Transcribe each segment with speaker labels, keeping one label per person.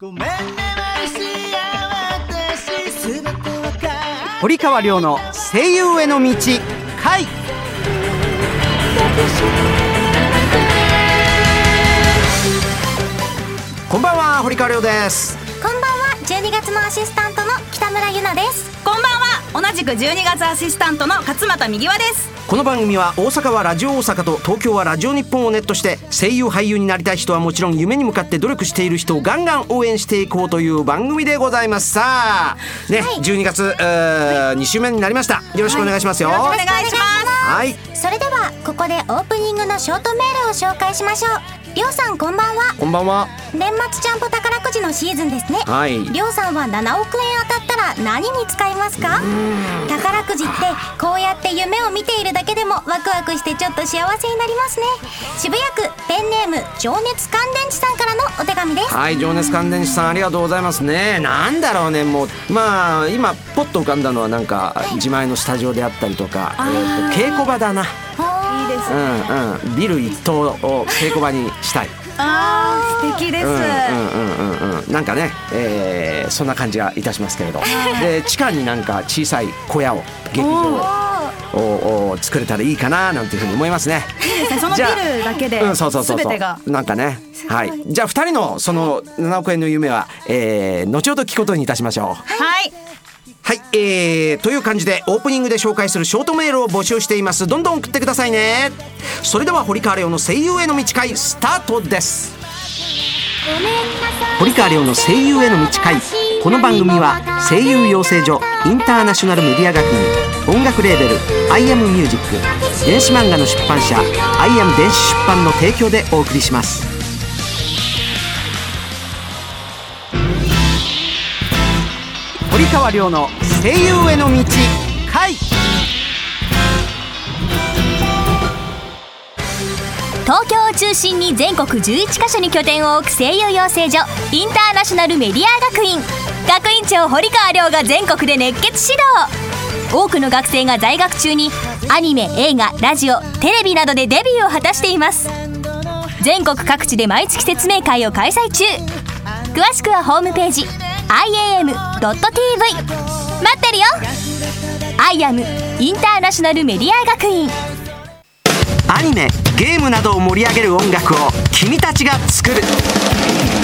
Speaker 1: ごめんね
Speaker 2: 堀川亮の声優への道回。こんばんは堀川亮です。
Speaker 3: こんばんは12月のアシスタントの北村ゆなです。
Speaker 4: こんばんは同じく12月アシスタントの勝俣右輪です。
Speaker 2: この番組は大阪はラジオ大阪と東京はラジオ日本をネットして声優俳優になりたい人はもちろん夢に向かって努力している人をガンガン応援していこうという番組でございます。さあね、
Speaker 3: はい。
Speaker 2: 12月、えー、2週目になりました。よろしくお願いしますよ。
Speaker 4: よろしくお
Speaker 2: はい、
Speaker 4: 願いします。
Speaker 3: それではここでオープニングのショートメールを紹介しましょうりょうさんこんばんは。
Speaker 2: こんばんは。
Speaker 3: 年末ジャンボ宝くじのシーズンですね。
Speaker 2: はい。
Speaker 3: りょうさんは7億円当たったら何に使いますか？宝くじってこうやって夢を見ているだけでもワクワクしてちょっと幸せになりますね。渋谷区ペンネーム情熱乾電池さんからのお手紙です。
Speaker 2: はい情熱乾電池さんありがとうございますね。なんだろうねもう。まあ今ポッと浮かんだのはなんか自前のスタジオであったりとか、えーと稽古場だなうんうん。ビル一棟を稽古場にしたい。
Speaker 4: あー素敵です、
Speaker 2: うんうんうんうんうん。なんかね、えーそんな感じがいたしますけれど。で地下になんか小さい小屋を劇場をを作れたらいいかななんていうふうに思いますね。
Speaker 4: そのビ
Speaker 2: じゃあ
Speaker 4: ルだけで
Speaker 2: うん、そうそうそうそう。
Speaker 4: 全てが。
Speaker 2: なんかねはい。じゃあ二人のその7億円の夢は、えー、後ほど聞くことにいたしましょう。
Speaker 4: はい
Speaker 2: はい、えー、という感じでオープニングで紹介するショートメールを募集しています。どんどん送ってくださいね。それでは堀川亮の声優への道会スタートです。堀川亮の声優への道会この番組は声優養成所インターナショナルメディア学院音楽レーベル「アイアムミュージック電子漫画の出版社「アイアム電子出版」の提供でお送りします。川亮の声優への道会
Speaker 5: 東京を中心に全国11カ所に拠点を置く声優養成所インターナショナルメディア学院。学院長堀川亮が全国で熱血指導。多くの学生が在学中にアニメ映画ラジオテレビなどでデビューを果たしています。全国各地で毎月説明会を開催中。詳しくはホームページ iam.tv 待ってるよ。IAM インターナショナルメディア学院。
Speaker 2: アニメゲームなどを盛り上げる音楽を君たちが作る「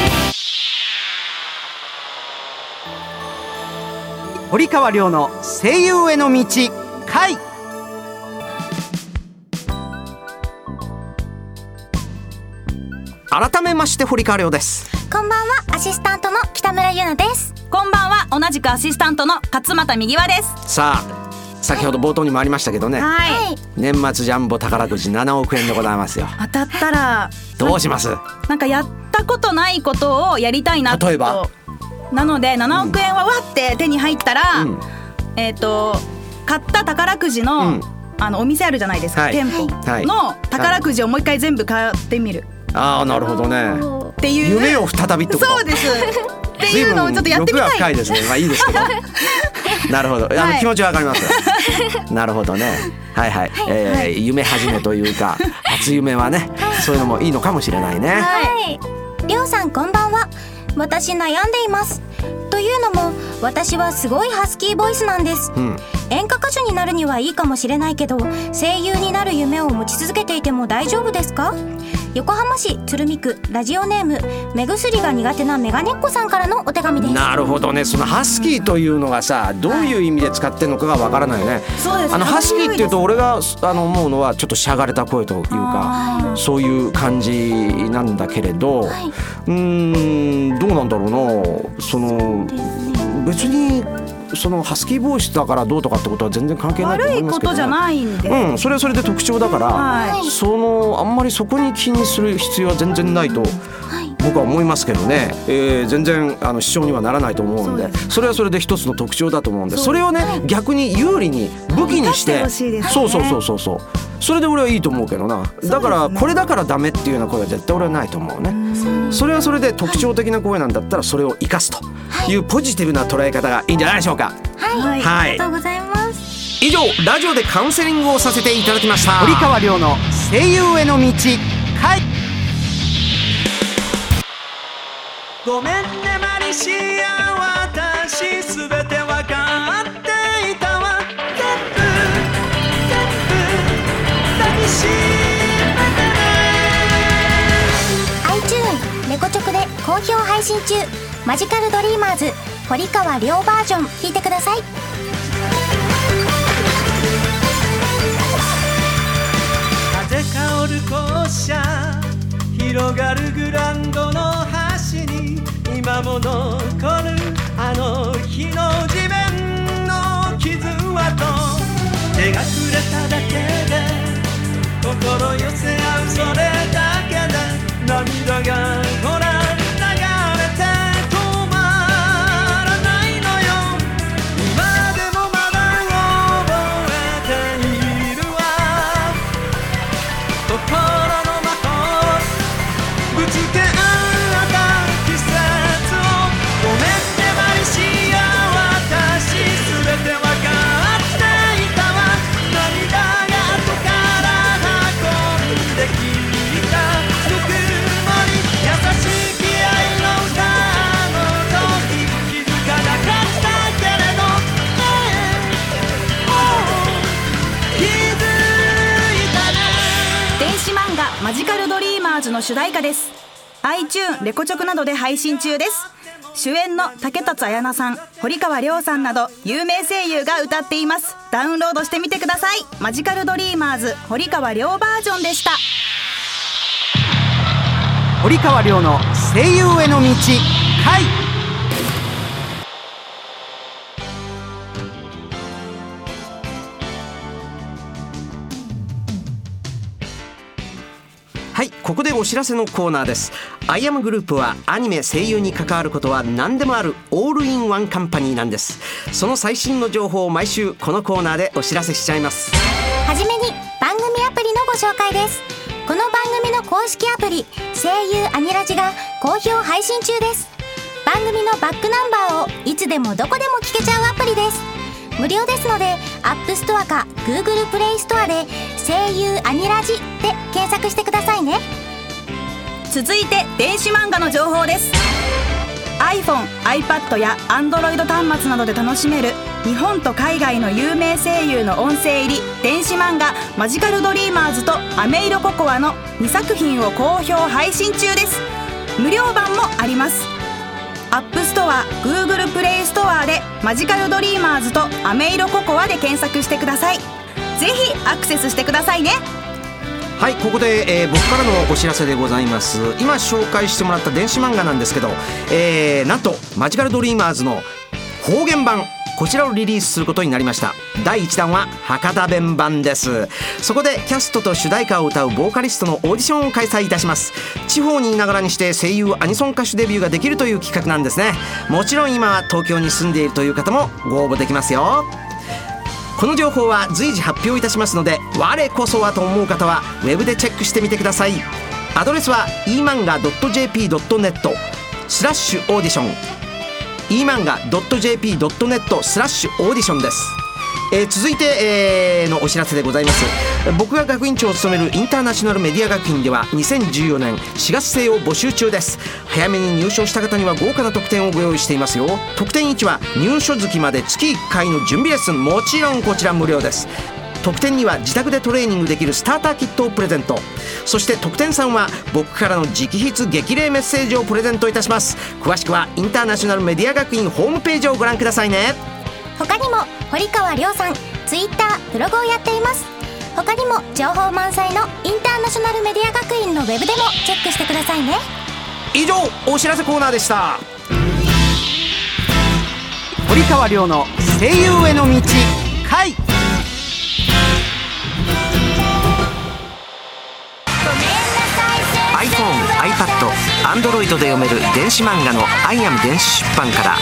Speaker 2: 堀川亮の声優への道回。改めまして堀川亮です。
Speaker 3: こんばんはアシスタントの北村ゆなです。
Speaker 4: こんばんは同じくアシスタントの勝俣右輪です。
Speaker 2: さあ先ほど冒頭にもありましたけどね。
Speaker 4: はい。
Speaker 2: 年末ジャンボ宝くじ7億円でございますよ。
Speaker 4: 当たったら
Speaker 2: どうします？
Speaker 4: なんかやったことないことをやりたいなと。
Speaker 2: 例えば？
Speaker 4: なので7億円はわって手に入ったら、
Speaker 2: うん。
Speaker 4: えっ、と買った宝くじの、
Speaker 2: うん。
Speaker 4: あのお店あるじゃないですか、
Speaker 2: はい。
Speaker 4: 店舗
Speaker 2: はい。
Speaker 4: の宝くじをもう一回全部買ってみる
Speaker 2: ああなるほどね。
Speaker 4: っていう。
Speaker 2: 夢を再びってこと？
Speaker 4: そうです。っていうのをちょっとやってみたい。
Speaker 2: 深いですね。まあいいですけど。なるほど。あの、
Speaker 4: はい。
Speaker 2: 気持ちはわかりますよ。なるほどね。はいはい、えー夢始めというか 初夢はねそういうのもいいのかもしれないね。
Speaker 3: はい。りょうさんこんばんは私悩んでいます。というのも私はすごいハスキーボイスなんです。
Speaker 2: うん。
Speaker 3: 演歌歌手になるにはいいかもしれないけど声優になる夢を持ち続けていても大丈夫ですか？横浜市鶴見区ラジオネーム目薬が苦手なメガネっ子さんからのお手紙です。
Speaker 2: なるほどね。そのハスキーというのがさどういう意味で使ってるのかがわからないよね
Speaker 4: そうです
Speaker 2: あのハスキーっていうと俺があの思うのはちょっとしゃがれた声というか
Speaker 4: あ
Speaker 2: そういう感じなんだけれど、うーんどうなんだろうな。その別にそのハスキーボイスだからどうとかってことは全然関係ないと
Speaker 4: 悪い
Speaker 2: 思いますけど、ね、
Speaker 4: ことじゃないんで、
Speaker 2: うん、それはそれで特徴だから、
Speaker 4: はい。
Speaker 2: そのあんまりそこに気にする必要は全然ないと僕は思いますけどね、えー全然あの支障にはならないと思うんでそれはそれで一つの特徴だと思うんでそれをね逆に有利に武器にしてそうそうそうそうそうそれで俺はいいと思うけどな。だからこれだからダメっていうような声は絶対俺はないと思うね。それはそれで特徴的な声なんだったらそれを生かすとい。うポジティブな捉え方がいいんじゃないでしょうか。
Speaker 3: はい、
Speaker 2: はい。
Speaker 3: ありがとうございます。
Speaker 2: 以上ラジオでカウンセリングをさせていただきました。堀川亮の声優への道かい
Speaker 1: ごめんねマリシア。私すべて
Speaker 3: 好評配信中。マジカルドリーマーズ堀川亮バージョン聞いてください。
Speaker 1: 風香る校舎広がるグランドの端に今も残るあの日の地面の傷跡。手が触れただけで心寄せ合うそれだけで涙がほら流心のマ
Speaker 4: ジカルドリーマーズの主題歌です。iTune レコチョクなどで配信中です。主演の竹達彩奈さん堀川亮さんなど有名声優が歌っています。ダウンロードしてみてください。マジカルドリーマーズ堀川亮バージョンでした。
Speaker 2: 堀川亮の声優への道はいここでお知らせのコーナーです。アイアムグループはアニメ声優に関わることは何でもあるオールインワンカンパニーなんです。その最新の情報を毎週このコーナーでお知らせしちゃいます。
Speaker 3: はじめに番組アプリのご紹介です。この番組の公式アプリ声優アニラジが好評配信中です。番組のバックナンバーをいつでもどこでも聞けちゃうアプリです。無料ですので App Store か Google Play Store で声優アニラジで検索してくださいね。
Speaker 4: 続いて電子漫画の情報です。iPhone、iPad や Android 端末などで楽しめる日本と海外の有名声優の音声入り電子漫画「マジカルドリーマーズ」と「アメイロココア」の2作品を好評配信中です。無料版もあります。アップストア Google プレイストアで「マジカルドリーマーズ」と「アメイロココア」で検索してください。ぜひアクセスしてくださいね。
Speaker 2: はいここで、えー僕からのお知らせでございます。今紹介してもらった電子漫画なんですけど、えーなんとマジカルドリーマーズの方言版。こちらをリリースすることになりました。第1弾は博多弁版です。そこでキャストと主題歌を歌うボーカリストのオーディションを開催いたします。地方にいながらにして声優アニソン歌手デビューができるという企画なんですね。もちろん今は東京に住んでいるという方もご応募できますよ。この情報は随時発表いたしますので我こそはと思う方はウェブでチェックしてみてください。アドレスは emanga.jp.net スラッシュオーディション。emanga.jp.net スラッシュオーディションです。えー続いて、えーのお知らせでございます。僕が学院長を務めるインターナショナルメディア学院では2014年4月生を募集中です。早めに入所した方には豪華な特典をご用意していますよ。特典1は入所月まで月1回の準備レッスン。もちろんこちら無料です。特典には自宅でトレーニングできるスターターキットをプレゼント。そして特典3は僕からの直筆激励メッセージをプレゼントいたします。詳しくはインターナショナルメディア学院ホームページをご覧くださいね。
Speaker 3: 他にも堀川亮さん Twitter ブログをやっています。他にも情報満載のインターナショナルメディア学院のウェブでもチェックしてくださいね。
Speaker 2: 以上お知らせコーナーでした。堀川亮の声優への道回 iPad、Android で読める電子漫画の「アイアム電子出版」から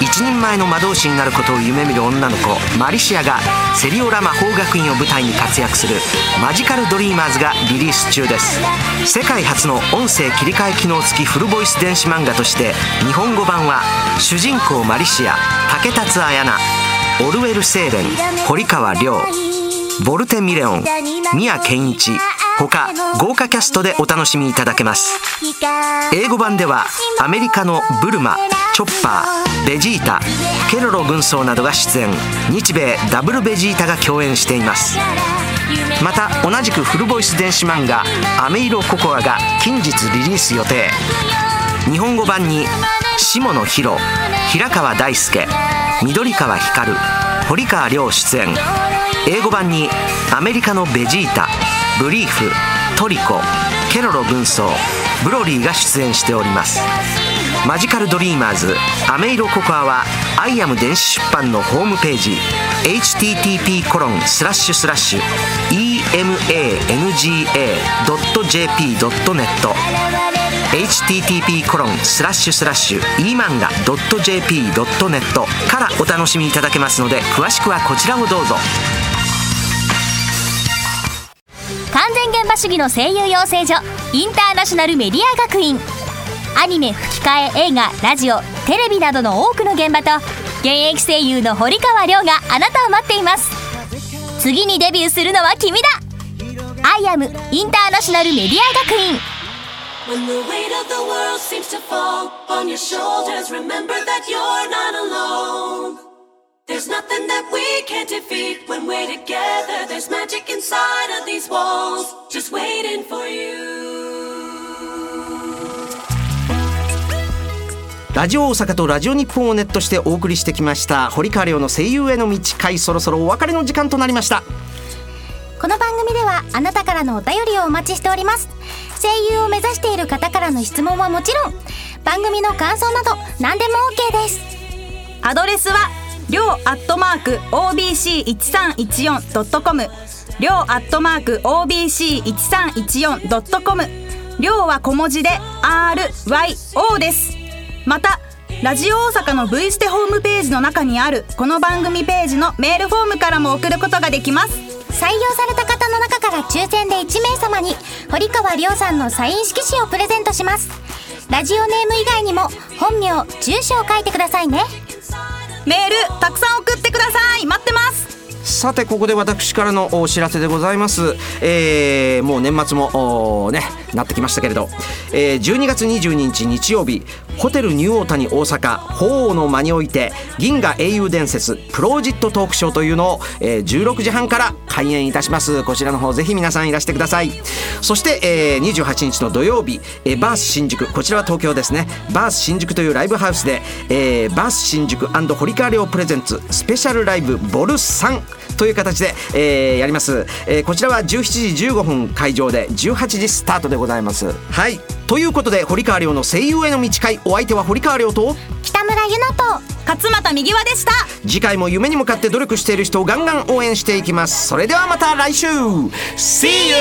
Speaker 2: 一人前の魔導士になることを夢見る女の子マリシアがセリオラ魔法学院を舞台に活躍する「マジカルドリーマーズ」がリリース中です。世界初の音声切り替え機能付きフルボイス電子漫画として日本語版は主人公マリシア竹達彩奈オルウェル・セーレン堀川亮ボルテ・ミレオン宮健一他豪華キャストでお楽しみいただけます。英語版ではアメリカのブルマチョッパーベジータケロロ軍曹などが出演。日米ダブルベジータが共演しています。また同じくフルボイス電子漫画「アメイロココア」が近日リリース予定。日本語版に下野紘平川大輔緑川光堀川亮出演。英語版にアメリカのベジータブリーフトリコケロロ軍曹ブロリーが出演しております。マジカルドリーマーズアメイロココアはアイアム電子出版のホームページ http コロンスラッシュスラッシュ emanga.jp.net http コロンスラッシュスラッシュ emanga.jp.net からお楽しみいただけますので詳しくはこちらをどうぞ。
Speaker 5: 完全現場主義の声優養成所インターナショナルメディア学院。アニメ吹き替え映画ラジオテレビなどの多くの現場と現役声優の堀川亮があなたを待っています。次にデビューするのは君だ。アイアムインターナショナルメディア学院。
Speaker 6: When the weight of the world seems to fall on your shoulders, remember that you're not alone. There's nothing that we can't defeat. When we're together. There's magic inside of these walls, just waiting for you.
Speaker 2: ラジオ大阪とラジオ日本をネットしてお送りしてきました。堀川亮の声優への道会。そろそろお別れの時間となりました。
Speaker 3: この番組ではあなたからのお便りをお待ちしております。声優を目指している方からの質問はもちろん番組の感想など何でも OK です。
Speaker 4: アドレスはりょうアットマーク OBC1314.com りょうアットマーク OBC1314.com りょうは小文字で RYO です。またラジオ大阪の V ステホームページの中にあるこの番組ページのメールフォームからも送ることができます。
Speaker 3: 採用された方の中から抽選で1名様に堀川亮さんのサイン色紙をプレゼントします。ラジオネーム以外にも本名住所を書いてくださいね。
Speaker 4: メールたくさん送ってください。待ってます。
Speaker 2: さてここで私からのお知らせでございます、えーもう年末もねなってきましたけれど、えー12月22日日曜日ホテルニューオータニ大阪鳳凰の間において銀河英雄伝説プロジットトークショーというのを、えー16時半から開演いたします。こちらの方ぜひ皆さんいらしてください。そして、えー28日の土曜日、えーバース新宿。こちらは東京ですね。バース新宿というライブハウスで、えーバース新宿堀川亮プレゼンツスペシャルライブボル3という形で、えーやります、えーこちらは17時15分会場で18時スタートでございます。はい。ということで堀川亮の声優への道会。お相手は堀川亮と。
Speaker 3: 北村友奈と。
Speaker 4: 勝間田みぎわでした。
Speaker 2: 次回も夢に向かって努力している人をガンガン応援していきます。それではまた来週。See you!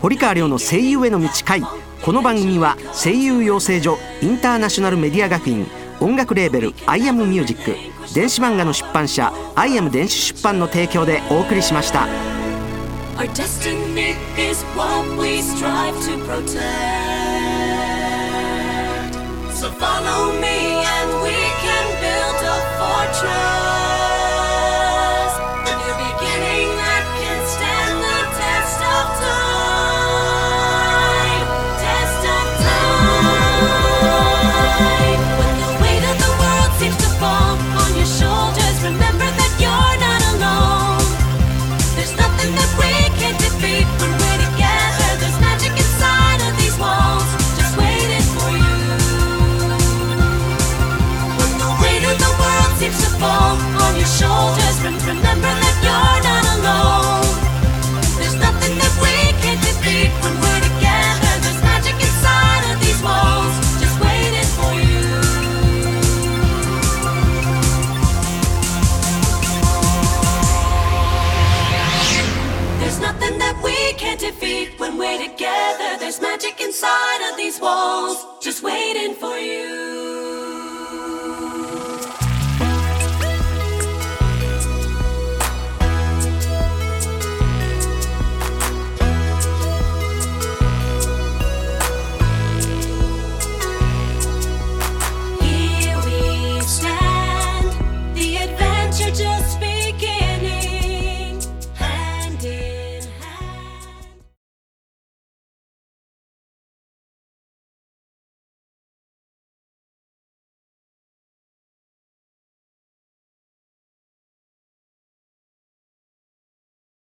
Speaker 2: 堀川亮の声優への道会。この番組は声優養成所インターナショナルメディア学院。音楽レーベル「アイアムミュージック電子漫画の出版社「アイアム電子出版」の提供でお送りしました。
Speaker 6: Our destiny is what we strive to protect. So follow me when